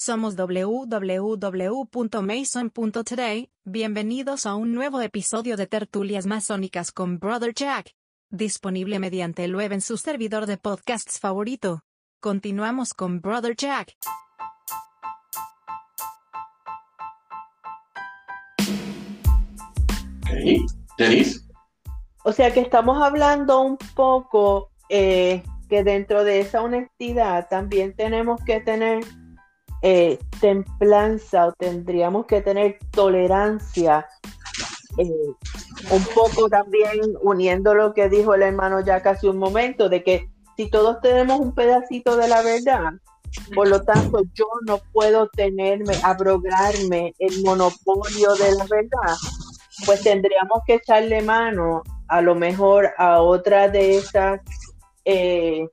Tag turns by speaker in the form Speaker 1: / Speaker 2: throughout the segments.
Speaker 1: Somos www.mason.today. Bienvenidos a un nuevo episodio de Tertulias Masónicas con Brother Jack. Disponible mediante el web en su servidor de podcasts favorito. Continuamos con Brother Jack.
Speaker 2: Ok, Denise.
Speaker 3: O sea que estamos hablando un poco eh, que dentro de esa honestidad también tenemos que tener eh, templanza o tendríamos que tener tolerancia. eh, un poco también uniendo lo que dijo el hermano ya casi un momento, de que si todos tenemos un pedacito de la verdad, por lo tanto yo no puedo tenerme, abrogarme el monopolio de la verdad, pues tendríamos que echarle mano a lo mejor a otra de esas eh,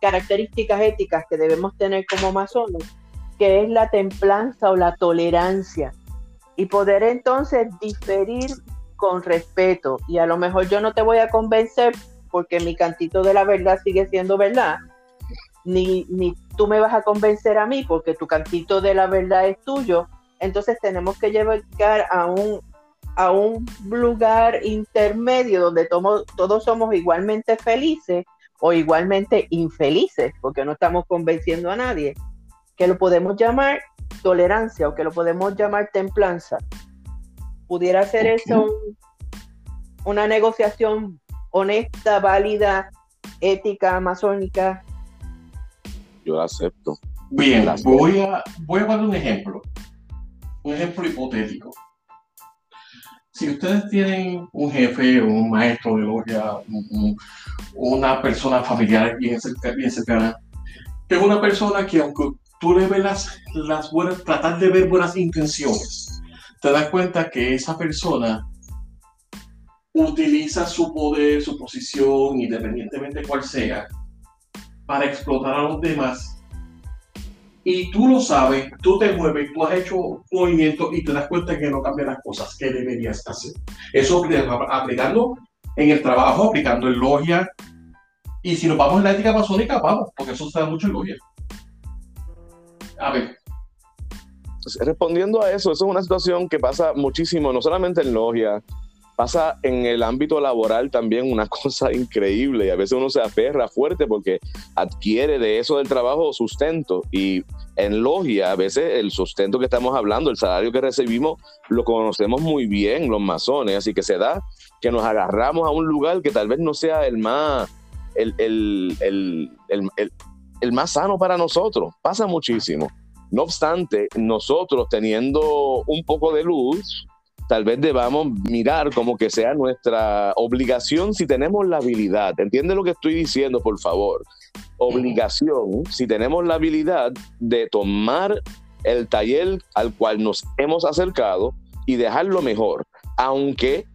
Speaker 3: características éticas que debemos tener como masones, que es la templanza o la tolerancia. Y poder entonces diferir con respeto. Y a lo mejor yo no te voy a convencer porque mi cantito de la verdad sigue siendo verdad, ni, ni tú me vas a convencer a mí porque tu cantito de la verdad es tuyo. Entonces tenemos que llegar a un, a un lugar intermedio donde todos somos igualmente felices o igualmente infelices, porque no estamos convenciendo a nadie, que lo podemos llamar tolerancia o que lo podemos llamar templanza. ¿Pudiera ser eso un- una negociación honesta, válida, ética, masónica?
Speaker 4: Yo la acepto.
Speaker 2: Bien, voy a, voy a poner un ejemplo. Un ejemplo hipotético. Si ustedes tienen un jefe, un maestro de logia, un- un- una persona familiar bien, cerca- bien cercana, que es una persona que aunque tú le ves las, las buenas, tratar de ver buenas intenciones, te das cuenta que esa persona utiliza su poder, su posición, independientemente cuál sea, para explotar a los demás y tú lo sabes, tú te mueves, tú has hecho movimiento y te das cuenta que no cambian las cosas que deberías hacer. Eso apl- aplicando en el trabajo, aplicando en logia. Y si nos vamos en la ética masónica, vamos, porque eso se da mucho en logia. A ver,
Speaker 4: Respondiendo a eso, eso es una situación que pasa muchísimo, no solamente en logia, pasa en el ámbito laboral también una cosa increíble y a veces uno se aferra fuerte porque adquiere de eso del trabajo sustento y en logia a veces el sustento que estamos hablando, el salario que recibimos, lo conocemos muy bien los masones, así que se da que nos agarramos a un lugar que tal vez no sea el más, el, el, el, el, más sano para nosotros, pasa muchísimo. No obstante, nosotros teniendo un poco de luz, tal vez debamos mirar como que sea nuestra obligación si tenemos la habilidad. ¿Entiende lo que estoy diciendo, por favor? Obligación, si tenemos la habilidad de tomar el taller al cual nos hemos acercado y dejarlo mejor, aunque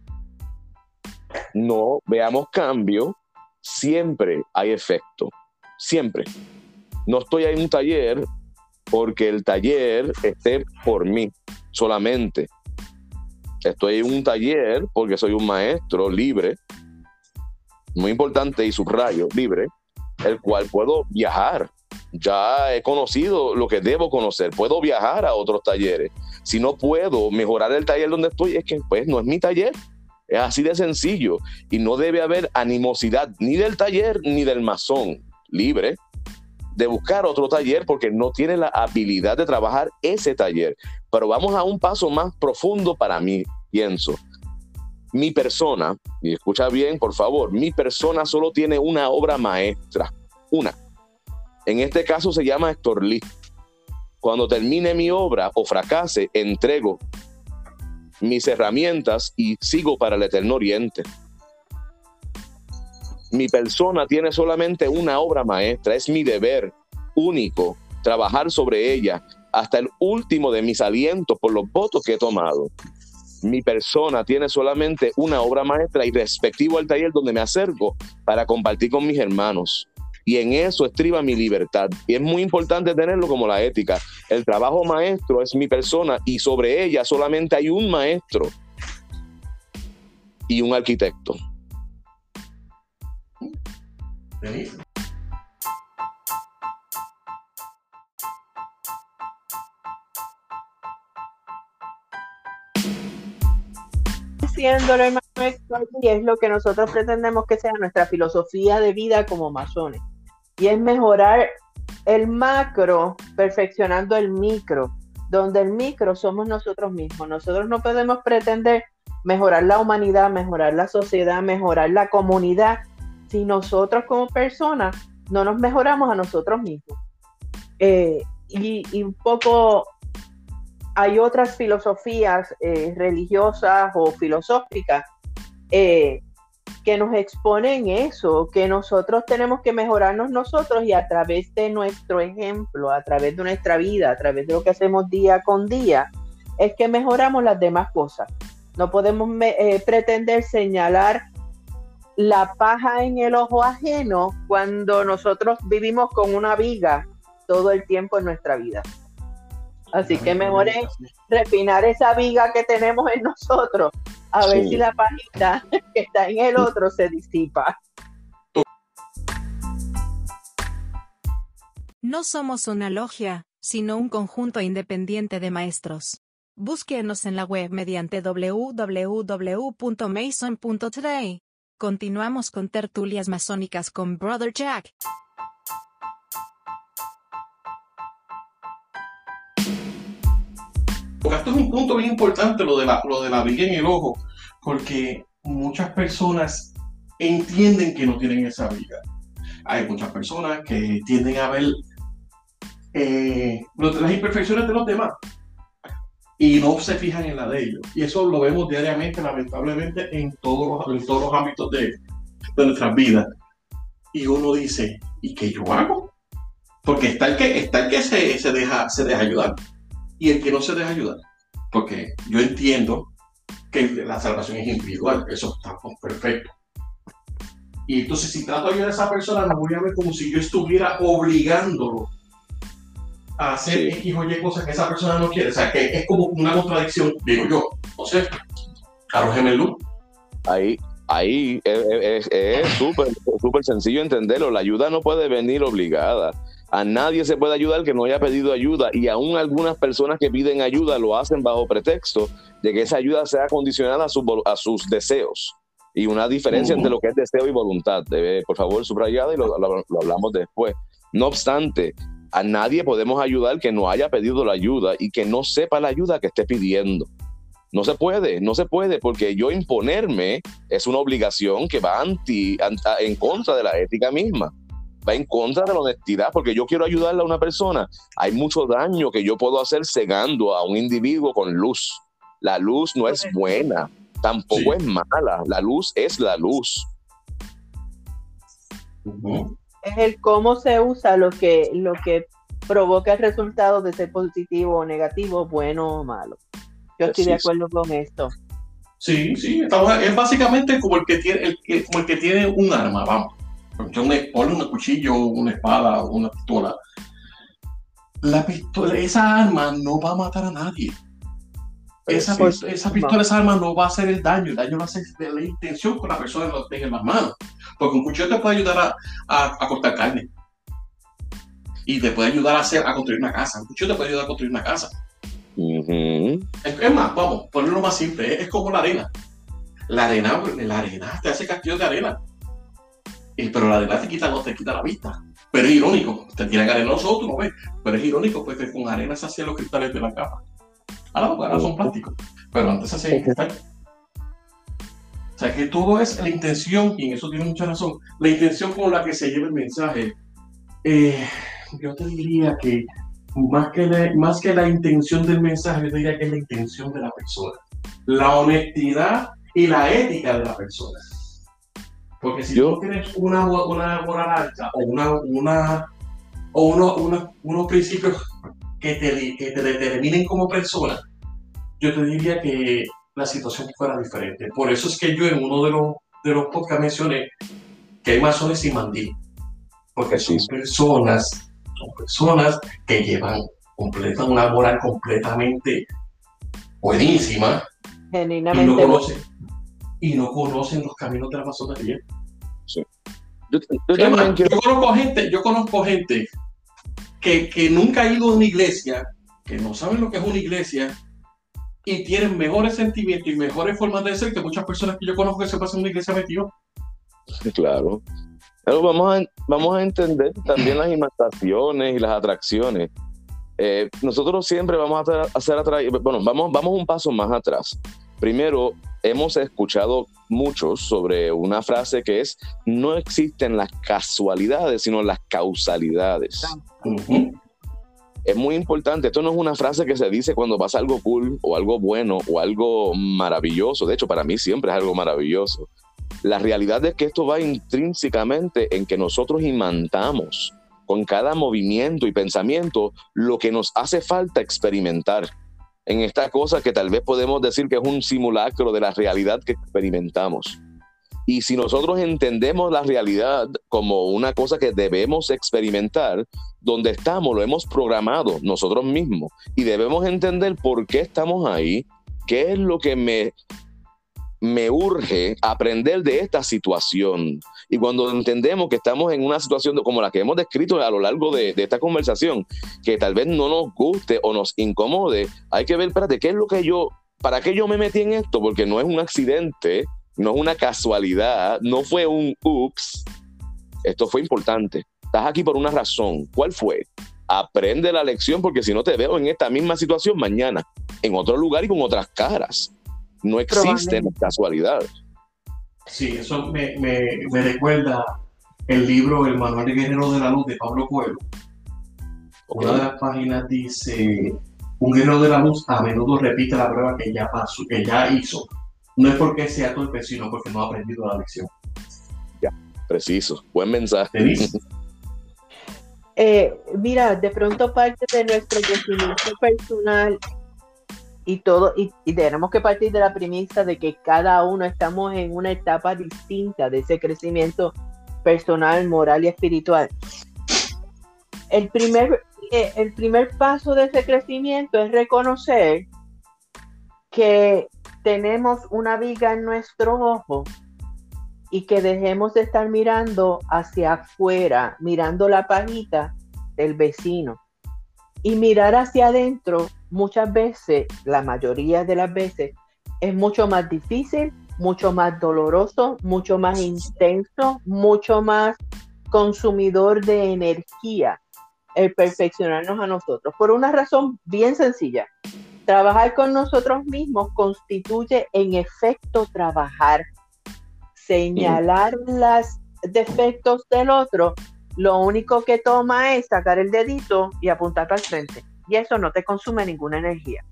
Speaker 4: no veamos cambio, siempre hay efecto, siempre. No estoy en un taller porque el taller esté por mí solamente. Estoy en un taller porque soy un maestro libre, muy importante y subrayo, libre, el cual puedo viajar. Ya he conocido lo que debo conocer, puedo viajar a otros talleres. Si no puedo mejorar el taller donde estoy, es que pues no es mi taller. Es así de sencillo y no debe haber animosidad ni del taller ni del masón libre de buscar otro taller porque no tiene la habilidad de trabajar ese taller. Pero vamos a un paso más profundo para mí, pienso. Mi persona, y escucha bien, por favor, mi persona solo tiene una obra maestra, una. En este caso se llama Héctor Lee. Cuando termine mi obra o fracase, entrego mis herramientas y sigo para el eterno oriente mi persona tiene solamente una obra maestra, es mi deber único trabajar sobre ella hasta el último de mis alientos por los votos que he tomado. Mi persona tiene solamente una obra maestra y respectivo al taller donde me acerco para compartir con mis hermanos. Y en eso estriba mi libertad. Y es muy importante tenerlo como la ética. El trabajo maestro es mi persona y sobre ella solamente hay un maestro y un arquitecto.
Speaker 3: Feliz. Y es lo que nosotros pretendemos que sea nuestra filosofía de vida como masones. Y es mejorar el macro, perfeccionando el micro, donde el micro somos nosotros mismos. Nosotros no podemos pretender mejorar la humanidad, mejorar la sociedad, mejorar la comunidad si nosotros como personas no nos mejoramos a nosotros mismos. Eh, y, un poco hay otras filosofías eh, religiosas o filosóficas eh, que nos exponen eso, que nosotros tenemos que mejorarnos nosotros y a través de nuestro ejemplo, a través de nuestra vida, a través de lo que hacemos día con día, es que mejoramos las demás cosas. No podemos pretender señalar la paja en el ojo ajeno cuando nosotros vivimos con una viga todo el tiempo en nuestra vida. Así que mejor es refinar esa viga que tenemos en nosotros, a ver si la pajita que está en el otro se disipa.
Speaker 1: No somos una logia, sino un conjunto independiente de maestros. Búsquenos en la web mediante www.mason.today. Continuamos con tertulias masónicas con Brother Jack.
Speaker 2: esto es un punto bien importante, lo de la, lo de la viga en el ojo, porque muchas personas entienden que no tienen esa viga. Hay muchas personas que tienden a ver eh, las imperfecciones de los demás y no se fijan en la de ellos. Y eso lo vemos diariamente, lamentablemente, en todos los, en todos los ámbitos de, de nuestras vidas. Y uno dice, ¿y qué yo hago? Porque está el que, está el que se, se, deja, se deja ayudar y el que no se deja ayudar. Porque yo entiendo que la salvación es individual, eso está perfecto. Y entonces si trato de a esa persona, me voy a ver como si yo estuviera obligándolo a hacer X o Y cosas que esa persona no quiere. O sea, que es como una contradicción, digo yo. No sé, arrójeme luz.
Speaker 4: Ahí, ahí es súper súper sencillo entenderlo. La ayuda no puede venir obligada. A nadie se puede ayudar que no haya pedido ayuda y aún algunas personas que piden ayuda lo hacen bajo pretexto de que esa ayuda sea condicionada a, sus deseos. Y una diferencia entre lo que es deseo y voluntad. por favor, subrayada y lo, hablamos después. No obstante, a nadie podemos ayudar que no haya pedido la ayuda y que no sepa la ayuda que esté pidiendo. No se puede, no se puede, porque yo imponerme es una obligación que va anti, en contra de la ética misma va en contra de la honestidad, porque yo quiero ayudarle a una persona. Hay mucho daño que yo puedo hacer cegando a un individuo con luz. La luz no es buena, tampoco es mala. La luz es la luz.
Speaker 3: Es el cómo se usa lo que, lo que provoca el resultado de ser positivo o negativo, bueno o malo. Yo estoy de acuerdo con esto.
Speaker 2: Sí, sí, es básicamente como el que tiene, como el que tiene un arma, vamos ponle un cuchillo, una espada, una pistola. La pistola, esa arma no va a matar a nadie. Esa, esa pistola, esa arma no va a hacer el daño, el daño va a ser de la intención con la persona que lo tenga en las manos. Porque un cuchillo te puede ayudar a, a, cortar carne. Y te puede ayudar a, hacer, a construir una casa. Un cuchillo te puede ayudar a construir una casa. es, más, vamos, ponerlo más simple, es, como la arena. La arena, la arena te hace castillo de arena pero la arena te quita, no te quita la vista. Pero es irónico, te tiran arena nosotros, tú no ves, pero es irónico porque con arena se hacían los cristales de la capa. Ahora, ahora son plásticos, pero antes se hacían cristal. O sea que todo es la intención, y en eso tiene mucha razón, la intención con la que se lleva el mensaje. Eh, yo te diría que más que, la, más que la intención del mensaje, yo te diría que es la intención de la persona. La honestidad y la ética de la persona. Porque si tú tienes una, una moral alta o, una, una, o uno, unos principios que te, que te determinen como persona, yo te diría que la situación fuera diferente. Por eso es que yo en uno de los, de los podcasts mencioné que hay masones y mandí. Porque son personas, son personas que llevan completa, una moral completamente buenísima.
Speaker 3: Genuinamente.
Speaker 2: Y no conocen, y no conocen los caminos de la masonería. Sí. Yo, conozco gente, yo conozco gente que, que, nunca ha ido a una iglesia, que no saben lo que es una iglesia, y tienen mejores sentimientos y mejores formas de ser que muchas personas que yo conozco que se pasan en una iglesia metido.
Speaker 4: Claro. Pero vamos a, vamos a entender también las imitaciones y las atracciones. Eh, nosotros siempre vamos a hacer atraer, bueno, vamos, vamos un paso más atrás. Primero, hemos escuchado muchos sobre una frase que es, no existen las casualidades, sino las causalidades. Es muy importante, esto no es una frase que se dice cuando pasa algo cool o algo bueno o algo maravilloso. De hecho, para mí siempre es algo maravilloso. La realidad es que esto va intrínsecamente en que nosotros imantamos con cada movimiento y pensamiento lo que nos hace falta experimentar en esta cosa que tal vez podemos decir que es un simulacro de la realidad que experimentamos. Y si nosotros entendemos la realidad como una cosa que debemos experimentar, donde estamos lo hemos programado nosotros mismos y debemos entender por qué estamos ahí, qué es lo que me me urge aprender de esta situación. Y cuando entendemos que estamos en una situación como la que hemos descrito a lo largo de, esta conversación, que tal vez no nos guste o nos incomode, hay que ver, espérate, ¿qué es lo que yo, para qué yo me metí en esto? Porque no es un accidente, no es una casualidad, no fue un ups. Esto fue importante. Estás aquí por una razón. ¿Cuál fue? Aprende la lección porque si no te veo en esta misma situación mañana, en otro lugar y con otras caras. No existen casualidades.
Speaker 2: Sí, eso me, recuerda el libro El Manual de Guerrero de la Luz de Pablo Coelho. Una de las páginas dice, un guerrero de la luz a menudo repite la prueba que ya pasó, que ya hizo. No es porque sea torpe, sino porque no ha aprendido la lección.
Speaker 4: Ya, preciso. Buen mensaje.
Speaker 3: Eh, mira, de pronto parte de nuestro crecimiento personal y todo, y, tenemos que partir de la premisa de que cada uno estamos en una etapa distinta de ese crecimiento personal, moral y espiritual. El primer, eh, el primer paso de ese crecimiento es reconocer que tenemos una viga en nuestro ojo y que dejemos de estar mirando hacia afuera, mirando la pajita del vecino y mirar hacia adentro muchas veces, la mayoría de las veces, es mucho más difícil, mucho más doloroso, mucho más intenso, mucho más consumidor de energía el perfeccionarnos a nosotros. Por una razón bien sencilla. Trabajar con nosotros mismos constituye en efecto trabajar. Señalar los defectos del otro lo único que toma es sacar el dedito y apuntar para el frente. Y eso no te consume ninguna energía.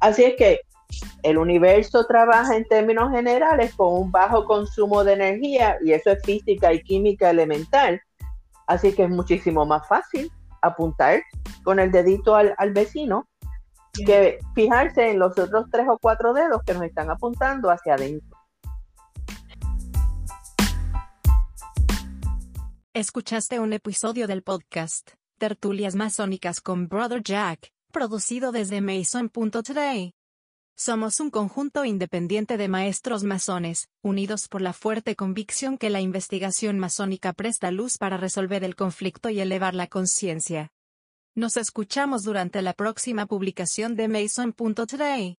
Speaker 3: Así es que el universo trabaja en términos generales con un bajo consumo de energía y eso es física y química elemental. Así que es muchísimo más fácil apuntar con el dedito al, al vecino que fijarse en los otros tres o cuatro dedos que nos están apuntando hacia adentro.
Speaker 1: Escuchaste un episodio del podcast Tertulias Masónicas con Brother Jack, producido desde Mason.today. Somos un conjunto independiente de maestros masones, unidos por la fuerte convicción que la investigación masónica presta luz para resolver el conflicto y elevar la conciencia. Nos escuchamos durante la próxima publicación de Mason.today.